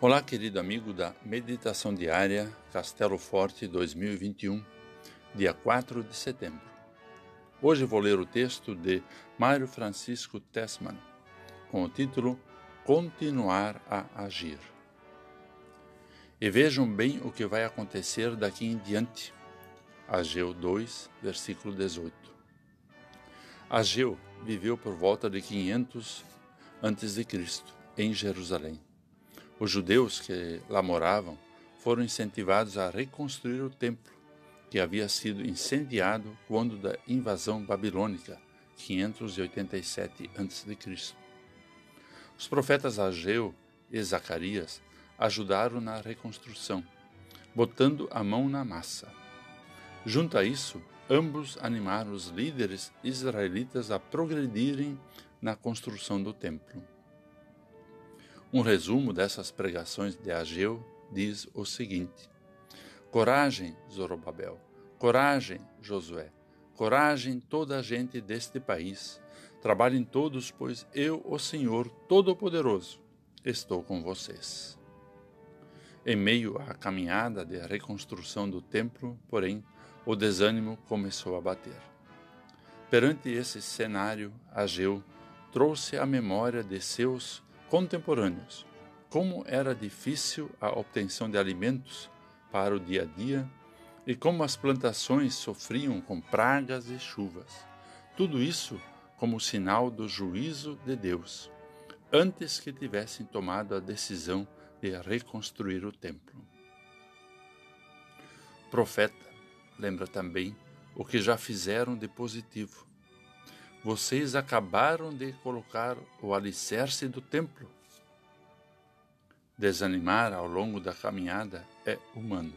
Olá, querido amigo da Meditação Diária Castelo Forte 2021, dia 4 de setembro. Hoje vou ler o texto de Mário Francisco Tessman, com o título Continuar a Agir. E vejam bem o que vai acontecer daqui em diante. Ageu 2, versículo 18. Ageu viveu por volta de 500 a.C. em Jerusalém os judeus que lá moravam foram incentivados a reconstruir o templo, que havia sido incendiado quando da invasão babilônica, 587 a.C. Os profetas Ageu e Zacarias ajudaram na reconstrução, botando a mão na massa. Junto a isso, ambos animaram os líderes israelitas a progredirem na construção do templo. Um resumo dessas pregações de Ageu diz o seguinte: Coragem, Zorobabel, coragem, Josué, coragem toda a gente deste país. Trabalhem todos, pois eu, o Senhor Todo-Poderoso, estou com vocês. Em meio à caminhada de reconstrução do templo, porém, o desânimo começou a bater. Perante esse cenário, Ageu trouxe à memória de seus contemporâneos, como era difícil a obtenção de alimentos para o dia a dia e como as plantações sofriam com pragas e chuvas. Tudo isso como sinal do juízo de Deus, antes que tivessem tomado a decisão de reconstruir o templo. Profeta lembra também o que já fizeram de positivo vocês acabaram de colocar o alicerce do templo. Desanimar ao longo da caminhada é humano.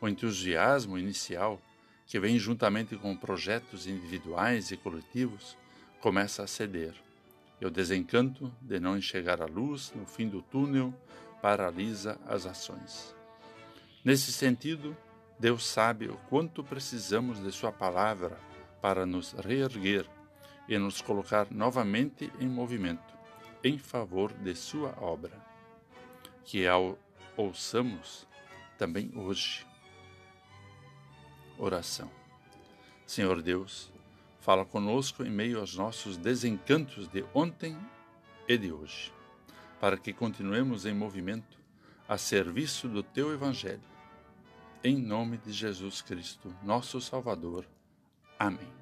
O entusiasmo inicial, que vem juntamente com projetos individuais e coletivos, começa a ceder. E o desencanto de não enxergar a luz no fim do túnel paralisa as ações. Nesse sentido, Deus sabe o quanto precisamos de Sua palavra para nos reerguer e nos colocar novamente em movimento em favor de Sua obra. Que ao ouçamos também hoje. Oração. Senhor Deus, fala conosco em meio aos nossos desencantos de ontem e de hoje, para que continuemos em movimento a serviço do Teu Evangelho. Em nome de Jesus Cristo, nosso Salvador. Amém.